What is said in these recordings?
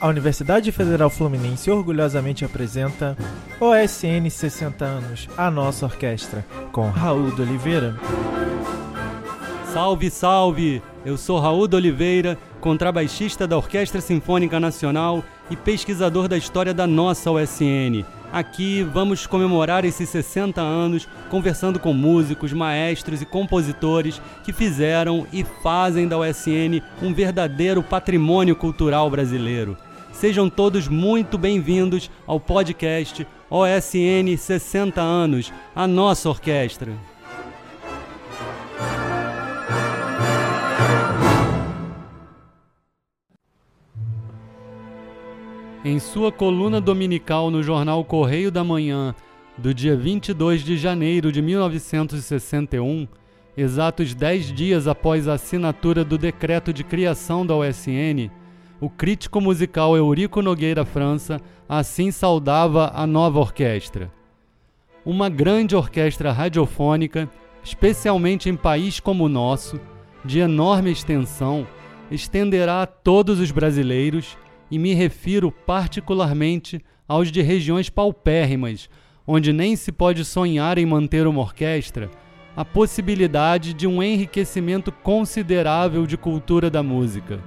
A Universidade Federal Fluminense orgulhosamente apresenta OSN 60 anos, a nossa orquestra, com Raul de Oliveira. Salve, salve! Eu sou Raul de Oliveira, contrabaixista da Orquestra Sinfônica Nacional e pesquisador da história da nossa OSN. Aqui vamos comemorar esses 60 anos conversando com músicos, maestros e compositores que fizeram e fazem da OSN um verdadeiro patrimônio cultural brasileiro. Sejam todos muito bem-vindos ao podcast OSN 60 anos, a nossa orquestra. Em sua coluna dominical no jornal Correio da Manhã, do dia 22 de janeiro de 1961, exatos dez dias após a assinatura do decreto de criação da OSN, o crítico musical Eurico Nogueira França assim saudava a nova orquestra. Uma grande orquestra radiofônica, especialmente em país como o nosso, de enorme extensão, estenderá a todos os brasileiros, e me refiro particularmente aos de regiões paupérrimas, onde nem se pode sonhar em manter uma orquestra, a possibilidade de um enriquecimento considerável de cultura da música.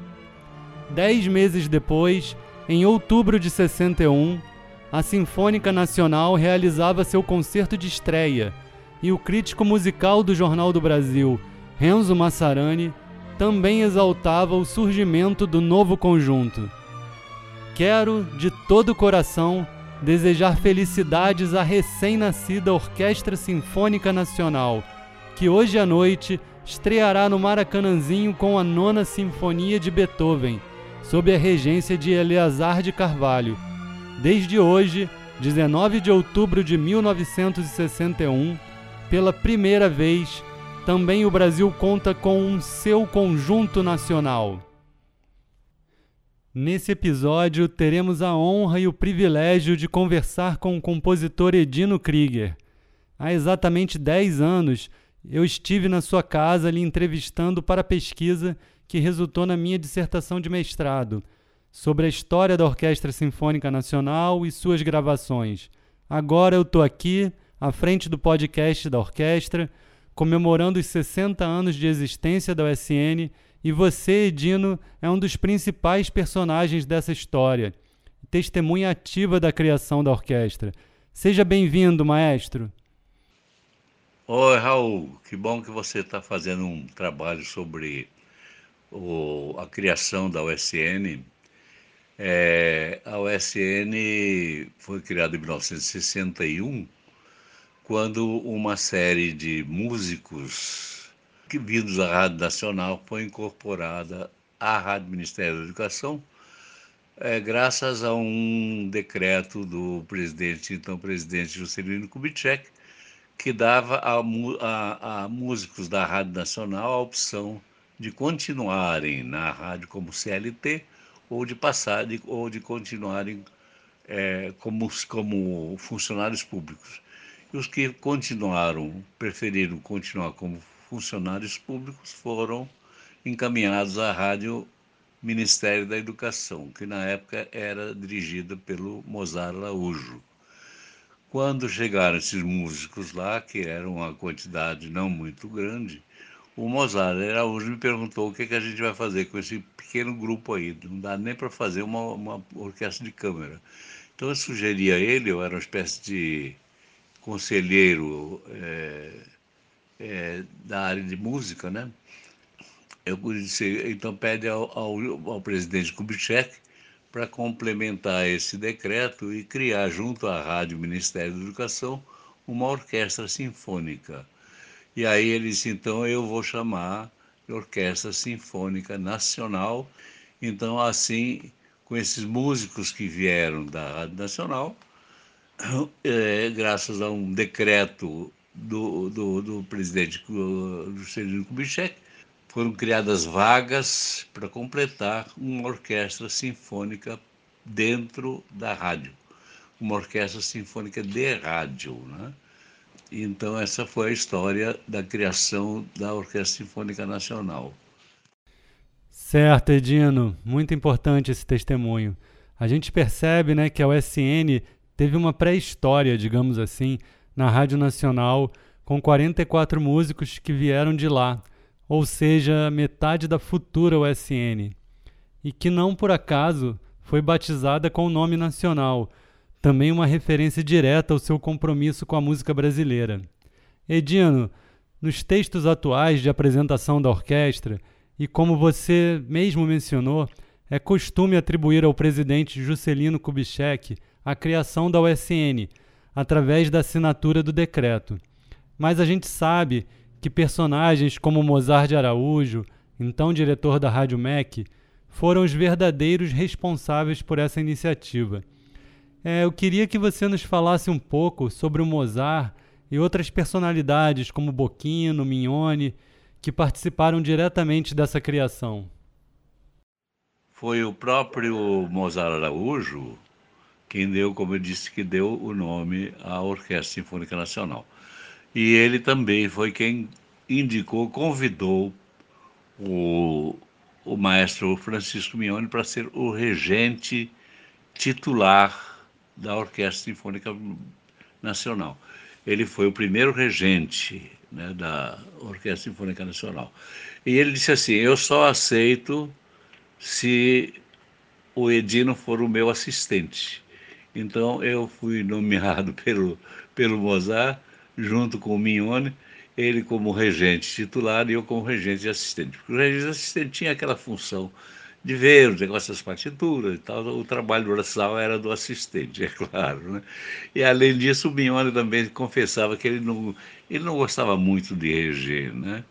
Dez meses depois, em outubro de 61, a Sinfônica Nacional realizava seu concerto de estreia e o crítico musical do Jornal do Brasil, Renzo Massarani, também exaltava o surgimento do novo conjunto. Quero, de todo o coração, desejar felicidades à recém-nascida Orquestra Sinfônica Nacional, que hoje à noite estreará no Maracanãzinho com a Nona Sinfonia de Beethoven sob a regência de Eleazar de Carvalho. Desde hoje, 19 de outubro de 1961, pela primeira vez, também o Brasil conta com um seu conjunto nacional. Nesse episódio, teremos a honra e o privilégio de conversar com o compositor Edino Krieger. Há exatamente 10 anos, eu estive na sua casa lhe entrevistando para a pesquisa que resultou na minha dissertação de mestrado sobre a história da Orquestra Sinfônica Nacional e suas gravações. Agora eu estou aqui, à frente do podcast da orquestra, comemorando os 60 anos de existência da USN e você, Edino, é um dos principais personagens dessa história, testemunha ativa da criação da orquestra. Seja bem-vindo, maestro. Oi, Raul, que bom que você está fazendo um trabalho sobre o, a criação da USN. É, a USN foi criada em 1961, quando uma série de músicos que vindos da Rádio Nacional foi incorporada à Rádio Ministério da Educação, é, graças a um decreto do presidente, então presidente Juscelino Kubitschek, que dava a, a, a músicos da Rádio Nacional a opção de continuarem na rádio como CLT ou de passar de, ou de continuarem é, como, como funcionários públicos. E os que continuaram, preferiram continuar como funcionários públicos, foram encaminhados à Rádio Ministério da Educação, que na época era dirigida pelo Mozart Araújo. Quando chegaram esses músicos lá, que eram uma quantidade não muito grande, o Mozart Araújo me perguntou o que, que a gente vai fazer com esse pequeno grupo aí. Não dá nem para fazer uma, uma orquestra de câmara. Então eu sugeri a ele, eu era uma espécie de conselheiro é, é, da área de música, né? Eu disse, então pede ao, ao, ao presidente Kubitschek para complementar esse decreto e criar junto à Rádio Ministério da Educação uma orquestra sinfônica. E aí ele disse: então eu vou chamar de Orquestra Sinfônica Nacional. Então, assim, com esses músicos que vieram da Rádio Nacional, é, graças a um decreto do, do, do presidente Juscelino Kubitschek, foram criadas vagas para completar uma orquestra sinfônica dentro da rádio, uma orquestra sinfônica de rádio, né? Então, essa foi a história da criação da Orquestra Sinfônica Nacional. Certo, Edino. Muito importante esse testemunho. a gente percebe né, que a USN teve uma pré-história, digamos assim, na Rádio Nacional, com 44 músicos que vieram de lá, ou seja, metade da futura USN, e que não por acaso foi batizada com o nome nacional, também uma referência direta ao seu compromisso com a música brasileira. Edino, nos textos atuais de apresentação da orquestra, e como você mesmo mencionou, é costume atribuir ao presidente Juscelino Kubitschek a criação da USN através da assinatura do decreto. Mas a gente sabe que personagens como Mozart de Araújo, então diretor da Rádio MEC, foram os verdadeiros responsáveis por essa iniciativa. É, eu queria que você nos falasse um pouco sobre o Mozart e outras personalidades como Boquino, Mignone, que participaram diretamente dessa criação. Foi o próprio Mozart Araújo quem deu, como eu disse, que deu o nome à Orquestra Sinfônica Nacional. E ele também foi quem indicou, convidou o, o maestro Francisco Mione para ser o regente titular da Orquestra Sinfônica Nacional. Ele foi o primeiro regente né, da Orquestra Sinfônica Nacional. E ele disse assim: Eu só aceito se o Edino for o meu assistente. Então eu fui nomeado pelo, pelo Mozart, junto com o Mignone, ele como regente titular e eu como regente assistente. Porque o regente assistente tinha aquela função de ver os negócios das partituras e tal, o trabalho braçal era do assistente, é claro. Né? E além disso, o Mignone também confessava que ele não, ele não gostava muito de reger, né?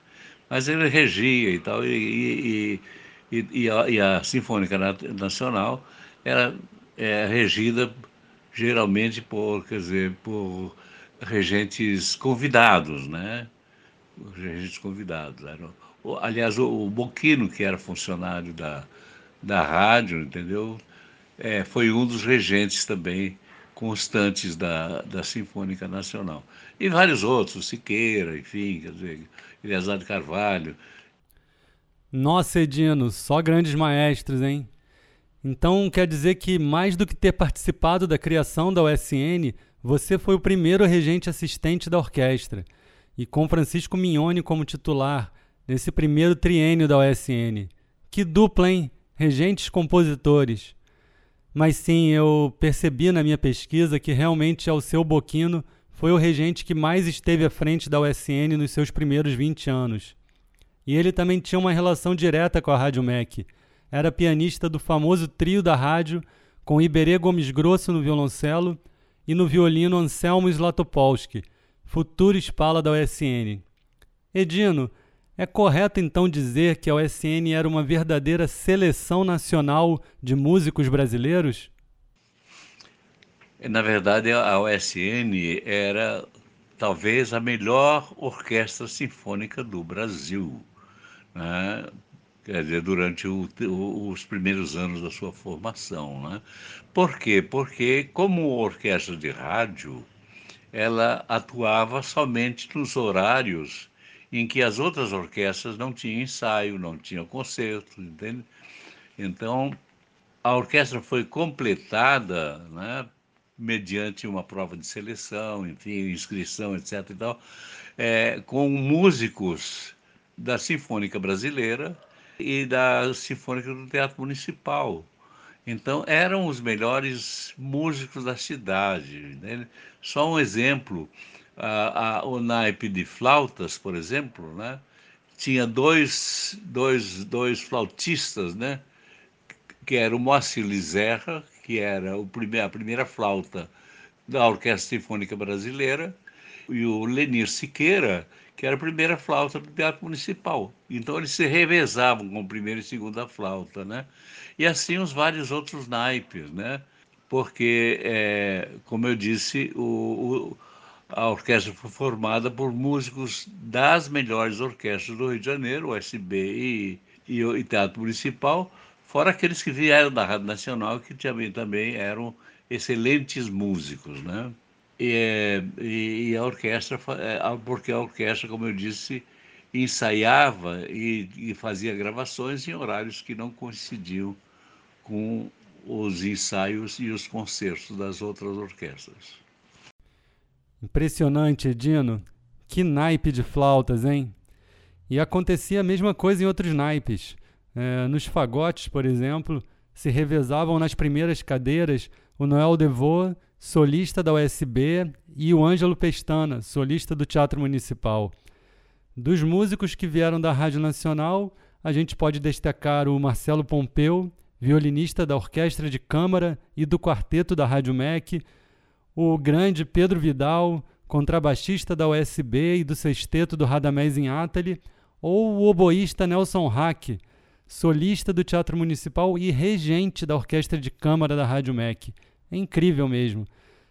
mas ele regia e tal, e, e, e, e a, a Sinfônica Nacional era é, regida geralmente por, quer dizer, por regentes convidados, né? Regentes convidados. Eram, aliás, o, o Boquino, que era funcionário da, da rádio, entendeu? É, foi um dos regentes também constantes da, da Sinfônica Nacional. E vários outros, Siqueira, enfim, quer dizer, Eleazar de Carvalho. Nossa, Edino, só grandes maestros, hein? Então quer dizer que, mais do que ter participado da criação da USN, você foi o primeiro regente assistente da orquestra, e com Francisco Mignone como titular, nesse primeiro triênio da USN. Que dupla, hein? Regentes compositores. Mas sim, eu percebi na minha pesquisa que realmente Alceu Boquino foi o regente que mais esteve à frente da USN nos seus primeiros 20 anos. E ele também tinha uma relação direta com a Rádio MEC era pianista do famoso trio da rádio, com Iberê Gomes Grosso no violoncelo e no violino Anselmo Zlatopolsky, futuro espala da USN. Edino, é correto então dizer que a USN era uma verdadeira seleção nacional de músicos brasileiros? Na verdade, a USN era talvez a melhor orquestra sinfônica do Brasil. Né? quer dizer, durante o, os primeiros anos da sua formação. Né? Por quê? Porque, como orquestra de rádio, ela atuava somente nos horários em que as outras orquestras não tinham ensaio, não tinham concerto, entende? Então, a orquestra foi completada, né, mediante uma prova de seleção, enfim, inscrição, etc. E tal, é, com músicos da Sinfônica Brasileira, e da Sinfônica do Teatro Municipal. Então, eram os melhores músicos da cidade. Só um exemplo: a, a, o naipe de flautas, por exemplo, né? tinha dois, dois, dois flautistas, né? que era o Moacir Lizerra, que era o primeir, a primeira flauta da Orquestra Sinfônica Brasileira, e o Lenir Siqueira, que era a primeira flauta do Teatro Municipal. Então eles se revezavam com primeira e segunda flauta, né? E assim os vários outros naipes, né? Porque, é, como eu disse, o, o, a orquestra foi formada por músicos das melhores orquestras do Rio de Janeiro, o SB e, e, e Teatro Municipal, fora aqueles que vieram da Rádio Nacional, que também, também eram excelentes músicos, né? E, e, a orquestra, é, porque a orquestra, como eu disse, ensaiava e, e, fazia gravações em horários que não coincidiam com os ensaios e os concertos das outras orquestras. Impressionante, Edino. Que naipe de flautas, hein? E acontecia a mesma coisa em outros naipes. É, nos fagotes, por exemplo, se revezavam nas primeiras cadeiras o Noel Devoa, solista da USB, e o Ângelo Pestana, solista do Teatro Municipal. Dos músicos que vieram da Rádio Nacional, a gente pode destacar o Marcelo Pompeu, violinista da Orquestra de Câmara e do Quarteto da Rádio MEC, o grande Pedro Vidal, contrabaixista da USB e do sexteto do Radamés em Atali, ou o oboísta Nelson Hack, solista do Teatro Municipal e regente da Orquestra de Câmara da Rádio MEC. É incrível mesmo.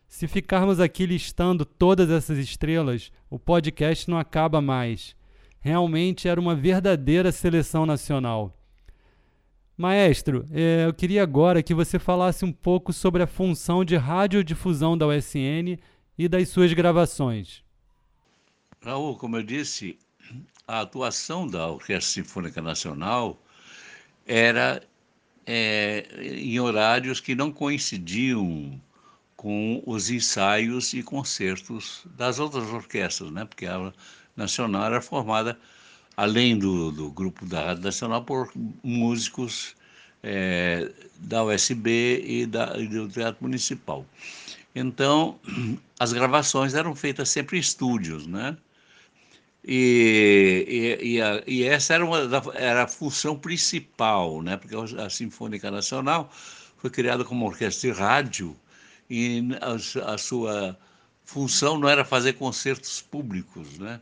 Se ficarmos aqui listando todas essas estrelas, o podcast não acaba mais. Realmente era uma verdadeira seleção nacional. Maestro, eh, eu queria agora que você falasse um pouco sobre a função de radiodifusão da USN e das suas gravações. Raul, como eu disse, a atuação da Orquestra Sinfônica Nacional era é, em horários que não coincidiam com os ensaios e concertos das outras orquestras, né? porque a Nacional era formada além do, do grupo da Rádio Nacional, por músicos é, da USB e, da, e do Teatro Municipal. Então, as gravações eram feitas sempre em estúdios, né? E, e, e, a, e essa era, uma, era a função principal, né? Porque a Sinfônica Nacional foi criada como orquestra de rádio e a, a sua função não era fazer concertos públicos, né?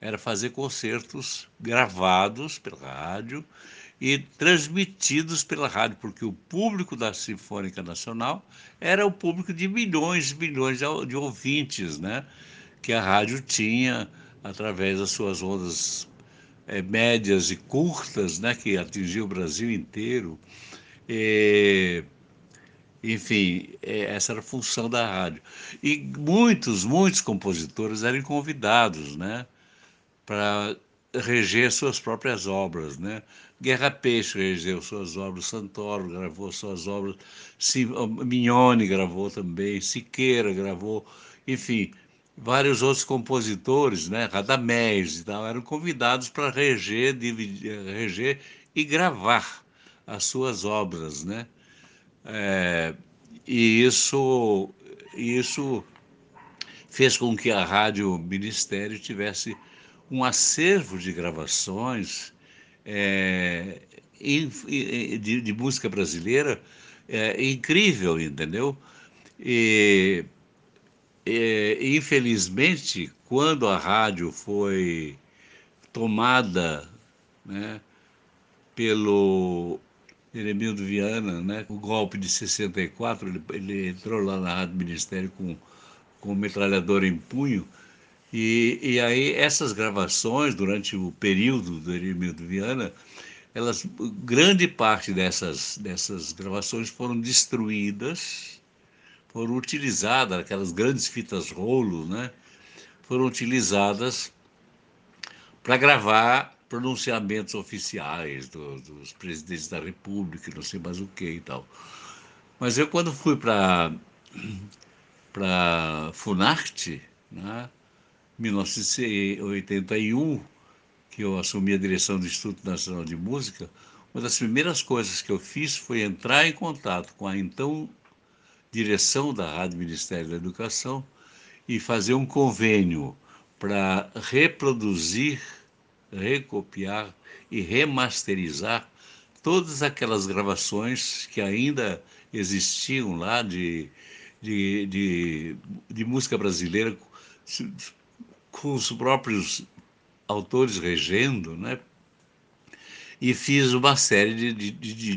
Era fazer concertos gravados pela rádio e transmitidos pela rádio, porque o público da Sinfônica Nacional era o público de milhões e milhões de ouvintes, né? Que a rádio tinha através das suas ondas é, médias e curtas, né? Que atingiu o Brasil inteiro. E, enfim, é, essa era a função da rádio. E muitos, muitos compositores eram convidados, né? Para reger suas próprias obras, né? Guerra Peixe regeu suas obras, Santoro gravou suas obras, Mignone gravou também, Siqueira gravou, enfim, vários outros compositores, né? Radamés e tal, eram convidados para reger, dividir, reger e gravar as suas obras, né? É, e isso, isso fez com que a Rádio Ministério tivesse um acervo de gravações é, de, de, música brasileira é, incrível, entendeu? E, e, infelizmente, quando a rádio foi tomada né, pelo Eremildo Viana, né, o golpe de 64, ele, ele entrou lá na Rádio Ministério com, com metralhador em punho, e, e aí essas gravações, durante o período do Hermildo Viana, elas, grande parte dessas, dessas gravações foram destruídas, foram utilizadas, aquelas grandes fitas rolo, né? Foram utilizadas para gravar pronunciamentos oficiais do, dos presidentes da República, não sei mais o que e tal. Mas eu, quando fui para para Funarte, né? 1981, que eu assumi a direção do Instituto Nacional de Música, uma das primeiras coisas que eu fiz foi entrar em contato com a então direção da Rádio Ministério da Educação e fazer um convênio para reproduzir, recopiar e remasterizar todas aquelas gravações que ainda existiam lá de, de, de, de música brasileira com os próprios autores regendo, né? E fiz uma série de, de, de,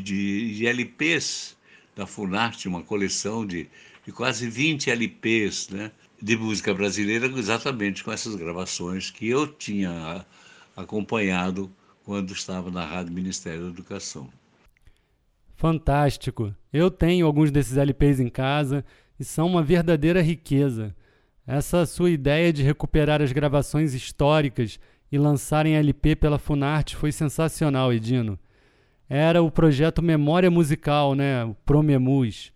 de, LPs da Funarte, uma coleção de, de quase 20 LPs, né? De música brasileira, exatamente com essas gravações que eu tinha acompanhado quando estava na Rádio Ministério da Educação. Fantástico! Eu tenho alguns desses LPs em casa e são uma verdadeira riqueza. Essa sua ideia de recuperar as gravações históricas e lançar em LP pela Funarte foi sensacional, Edino. era o projeto Memória Musical, né, o Promemus.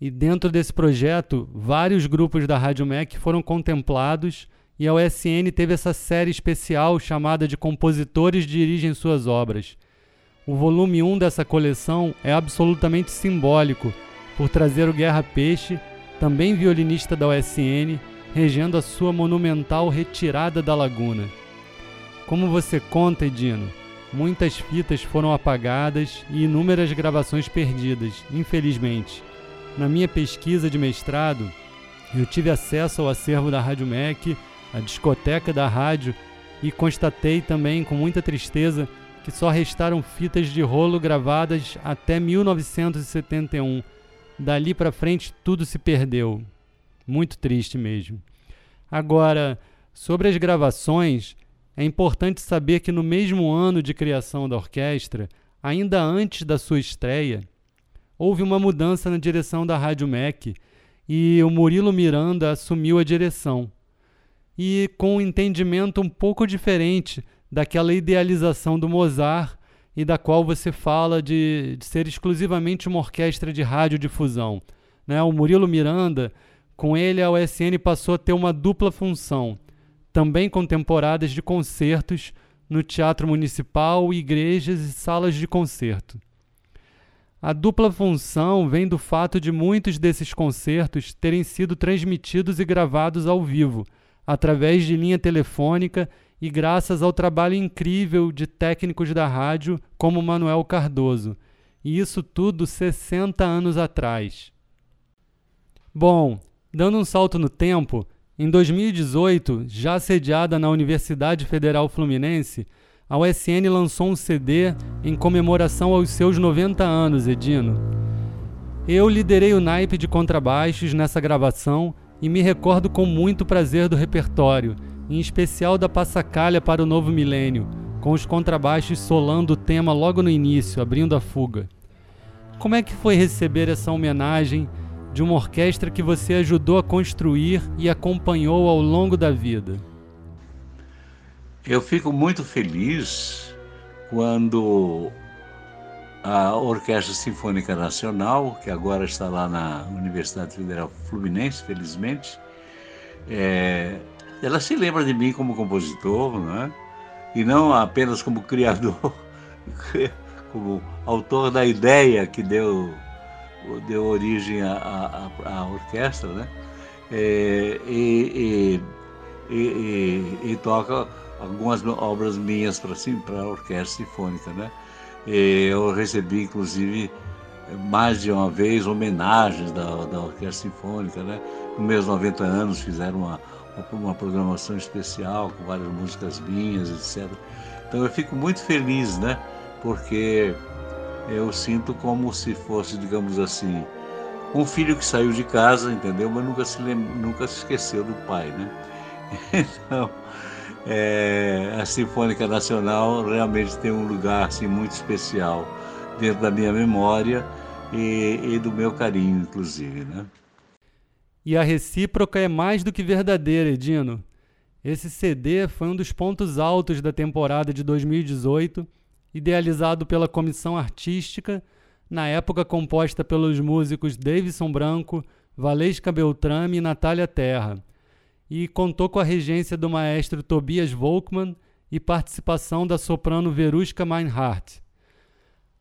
E dentro desse projeto, vários grupos da Rádio MEC foram contemplados e a USN teve essa série especial chamada de Compositores Dirigem Suas Obras. O volume 1 dessa coleção é absolutamente simbólico por trazer o Guerra Peixe, também violinista da USN, regendo a sua monumental Retirada da Laguna. Como você conta, Edino, muitas fitas foram apagadas e inúmeras gravações perdidas, infelizmente. Na minha pesquisa de mestrado, eu tive acesso ao acervo da Rádio MEC, a discoteca da rádio, e constatei também com muita tristeza que só restaram fitas de rolo gravadas até 1971 Dali para frente tudo se perdeu. Muito triste mesmo. Agora, sobre as gravações, é importante saber que no mesmo ano de criação da orquestra, ainda antes da sua estreia, houve uma mudança na direção da Rádio MEC e o Murilo Miranda assumiu a direção. E com um entendimento um pouco diferente daquela idealização do Mozart e da qual você fala de, de ser exclusivamente uma orquestra de radiodifusão. Né? O Murilo Miranda, com ele a USN passou a ter uma dupla função, também com temporadas de concertos no Teatro Municipal, igrejas e salas de concerto. A dupla função vem do fato de muitos desses concertos terem sido transmitidos e gravados ao vivo, através de linha telefônica e graças ao trabalho incrível de técnicos da rádio como Manuel Cardoso. E isso tudo 60 anos atrás. Bom, dando um salto no tempo, em 2018, já sediada na Universidade Federal Fluminense, a USN lançou um CD em comemoração aos seus 90 anos, Edino. Eu liderei o naipe de contrabaixos nessa gravação e me recordo com muito prazer do repertório em especial da Passacalha para o novo milênio, com os contrabaixos solando o tema logo no início, abrindo a fuga. Como é que foi receber essa homenagem de uma orquestra que você ajudou a construir e acompanhou ao longo da vida? Eu fico muito feliz quando a Orquestra Sinfônica Nacional, que agora está lá na Universidade Federal Fluminense, felizmente, é, ela se lembra de mim como compositor, né? e não apenas como criador, como autor da ideia que deu, deu origem à, à, à orquestra, né? É, e, e, e, e, toca algumas obras minhas para a orquestra sinfônica. Né? eu recebi, inclusive, mais de uma vez homenagens da, da orquestra sinfônica. Né? Nos meus 90 anos fizeram uma uma programação especial com várias músicas minhas, etc. Então eu fico muito feliz, né? Porque eu sinto como se fosse, digamos assim, um filho que saiu de casa, entendeu? Mas nunca se, nunca se esqueceu do pai, né? Então, é, a Sinfônica Nacional realmente tem um lugar assim, muito especial dentro da minha memória e, e do meu carinho, inclusive, né? E a recíproca é mais do que verdadeira, Edino. Esse CD foi um dos pontos altos da temporada de 2018, idealizado pela comissão artística, na época composta pelos músicos Davidson Branco, Valesca Beltrame e Natália Terra, e contou com a regência do maestro Tobias Volkmann e participação da soprano Veruska Meinhardt.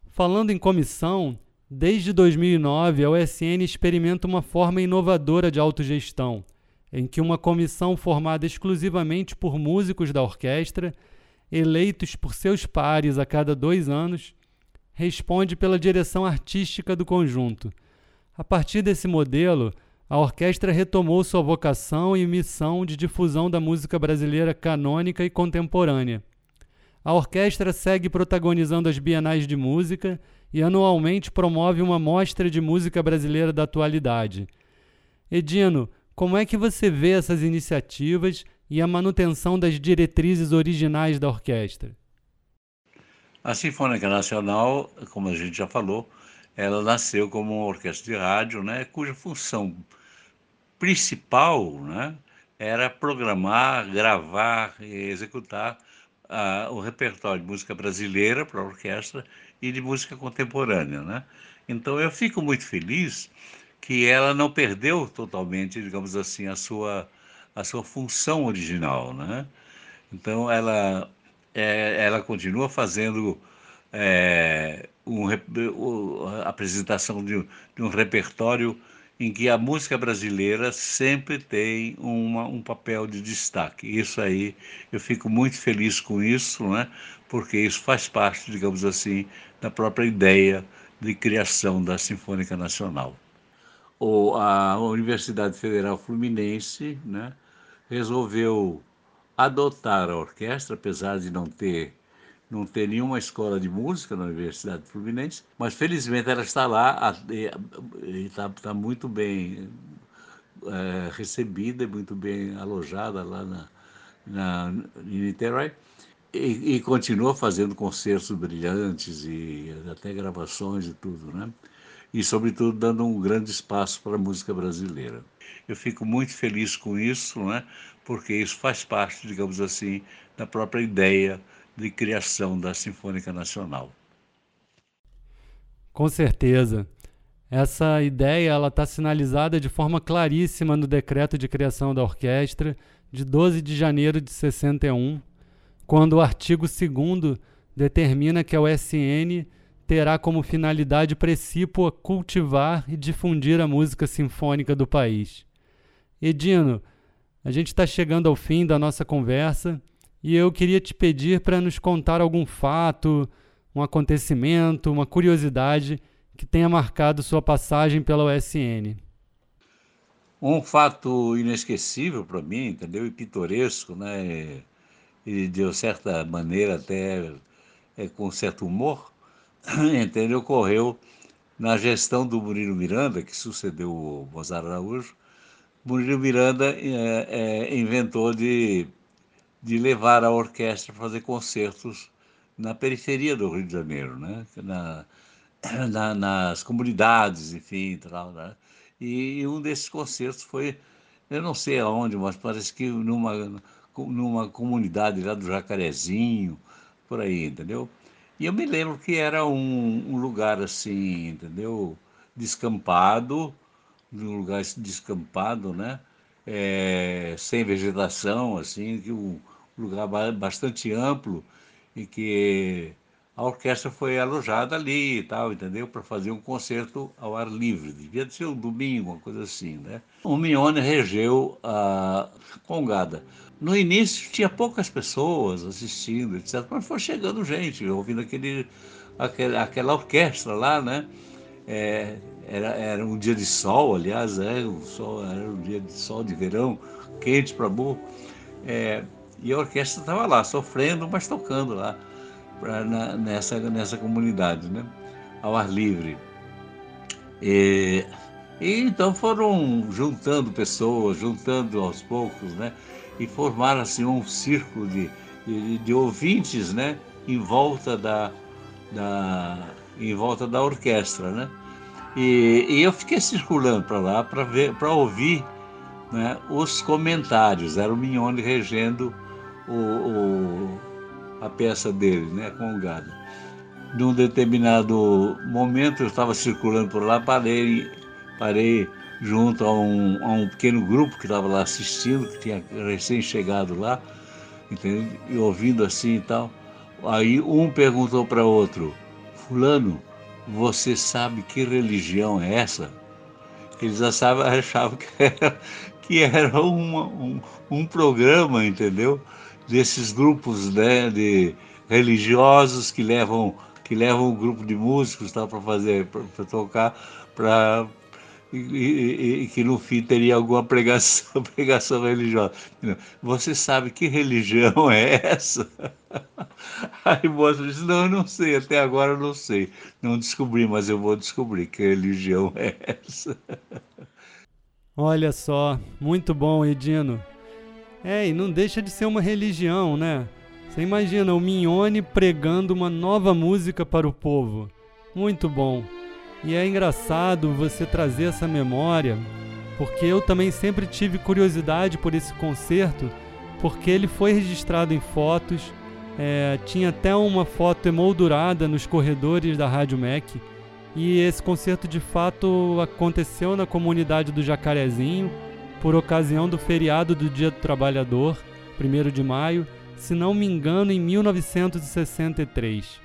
Falando em comissão, Desde 2009, a USN experimenta uma forma inovadora de autogestão, em que uma comissão formada exclusivamente por músicos da orquestra, eleitos por seus pares a cada dois anos, responde pela direção artística do conjunto. A partir desse modelo, a orquestra retomou sua vocação e missão de difusão da música brasileira canônica e contemporânea. A orquestra segue protagonizando as bienais de música e anualmente promove uma mostra de música brasileira da atualidade. Edino, como é que você vê essas iniciativas e a manutenção das diretrizes originais da orquestra? A Sinfônica Nacional, como a gente já falou, ela nasceu como uma orquestra de rádio, né, cuja função principal né, era programar, gravar e executar a, o repertório de música brasileira para a orquestra e de música contemporânea, né? Então eu fico muito feliz que ela não perdeu totalmente, digamos assim, a sua a sua função original, né? Então ela é, ela continua fazendo é, um, a apresentação de, de um repertório em que a música brasileira sempre tem uma, um papel de destaque. Isso aí, eu fico muito feliz com isso, né? porque isso faz parte, digamos assim, da própria ideia de criação da Sinfônica Nacional. O, a Universidade Federal Fluminense né, resolveu adotar a orquestra, apesar de não ter não ter nenhuma escola de música na Universidade Fluminense, mas felizmente ela está lá e está, está muito bem é, recebida, muito bem alojada lá na, na, em Niterói e, e, continua fazendo concertos brilhantes e até gravações e tudo, né? E, sobretudo, dando um grande espaço para a música brasileira. Eu fico muito feliz com isso, né? porque isso faz parte, digamos assim, da própria ideia de criação da Sinfônica Nacional. Com certeza. Essa ideia ela está sinalizada de forma claríssima no decreto de criação da orquestra de 12 de janeiro de 61, quando o artigo 2 determina que a USN terá como finalidade precípua cultivar e difundir a música sinfônica do país. Edino, a gente está chegando ao fim da nossa conversa e eu queria te pedir para nos contar algum fato, um acontecimento, uma curiosidade que tenha marcado sua passagem pela USN. Um fato inesquecível para mim, entendeu? E pitoresco, né? E de certa maneira até é, com certo humor, entendeu? Ocorreu na gestão do Murilo Miranda, que sucedeu o Mozart Araújo. Murilo Miranda é, é, inventou de de levar a orquestra a fazer concertos na periferia do Rio de Janeiro, né? Na, na, nas comunidades, enfim, tal, né? E, e, um desses concertos foi, eu não sei aonde, mas parece que numa, numa comunidade lá do Jacarezinho, por aí, entendeu? E eu me lembro que era um, um lugar assim, entendeu? Descampado, um lugar descampado, né? É, sem vegetação, assim, o, lugar bastante amplo e que a orquestra foi alojada ali e tal, entendeu? Para fazer um concerto ao ar livre. Devia ser um domingo, uma coisa assim, né? O Mione regeu a Congada. No início tinha poucas pessoas assistindo, etc. Mas foi chegando gente, ouvindo aquele, aquele, aquela orquestra lá, né? É, era, era um dia de sol, aliás, é, o sol, era um dia de sol de verão, quente para burro. É, e a orquestra estava lá, sofrendo, mas tocando lá pra, na, nessa, nessa comunidade, né? ao ar livre. E, e, então foram juntando pessoas, juntando aos poucos, né? e formaram assim, um círculo de, de, de ouvintes né? em volta da, da, em volta da orquestra. Né? E, e eu fiquei circulando para lá para ver, para ouvir né, os comentários. Era o Mignone regendo o, o, a peça dele, né, com o gado. Num determinado momento eu estava circulando por lá, parei, parei junto a um, a um pequeno grupo que estava lá assistindo, que tinha recém-chegado lá, entendeu? e ouvindo assim e tal. Aí um perguntou para outro, fulano, você sabe que religião é essa? Eles achavam, achavam que era, que era uma, um, um programa, entendeu? desses grupos né, de religiosos que levam que levam um grupo de músicos tá, para fazer para tocar para e, e, que no fim teria alguma pregação, pregação religiosa. Você sabe que religião é essa? Aí o moço disse, não, eu não sei, até agora eu não sei. Não descobri, mas eu vou descobrir que religião é essa. Olha só, muito bom, Edino. É, e não deixa de ser uma religião, né? Você imagina o Mignone pregando uma nova música para o povo. Muito bom. E é engraçado você trazer essa memória, porque eu também sempre tive curiosidade por esse concerto, porque ele foi registrado em fotos, É, tinha até uma foto emoldurada nos corredores da Rádio MEC. E esse concerto de fato aconteceu na comunidade do Jacarezinho, por ocasião do feriado do Dia do Trabalhador, 1 de maio, se não me engano, em 1963.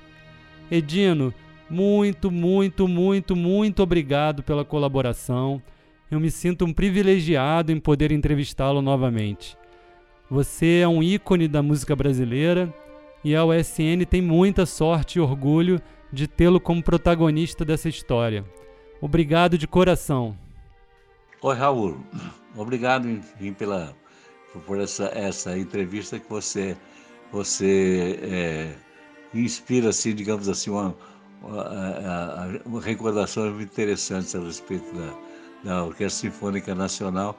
Edino, muito, muito, muito, muito obrigado pela colaboração. Eu me sinto um privilegiado em poder entrevistá-lo novamente. Você é um ícone da música brasileira e a USN tem muita sorte e orgulho de tê-lo como protagonista dessa história. Obrigado de coração. Oi, Raul. Obrigado, enfim, pela, por essa, essa entrevista que você, você é, inspira, assim, digamos assim, uma, uma recordação muito interessante a respeito da, da Orquestra Sinfônica Nacional,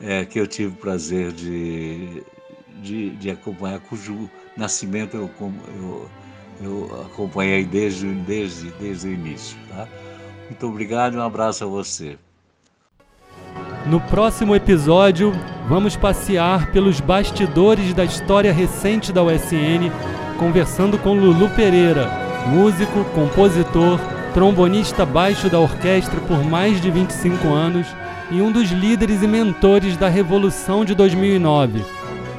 é, que eu tive o prazer de, de, de acompanhar, cujo nascimento eu, eu, eu acompanhei desde, desde, desde o início. Tá? Muito obrigado e um abraço a você. No próximo episódio, vamos passear pelos bastidores da história recente da USN, conversando com Lulu Pereira, músico, compositor, trombonista baixo da orquestra por mais de 25 anos e um dos líderes e mentores da Revolução de 2009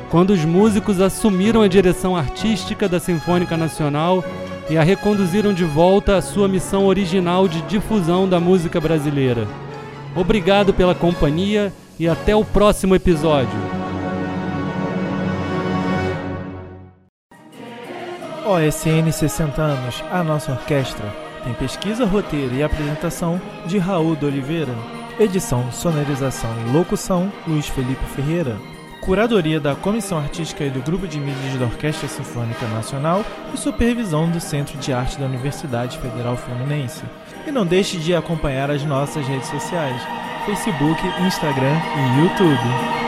quando os músicos assumiram a direção artística da Sinfônica Nacional e a reconduziram de volta à sua missão original de difusão da música brasileira. Obrigado pela companhia e até o próximo episódio. OSN 60 anos, a nossa orquestra. Tem pesquisa, roteiro e apresentação de Raul de Oliveira. Edição, sonorização e locução, Luiz Felipe Ferreira curadoria da Comissão Artística e do Grupo de Mídias da Orquestra Sinfônica Nacional e supervisão do Centro de Arte da Universidade Federal Fluminense. E não deixe de acompanhar as nossas redes sociais: Facebook, Instagram e YouTube.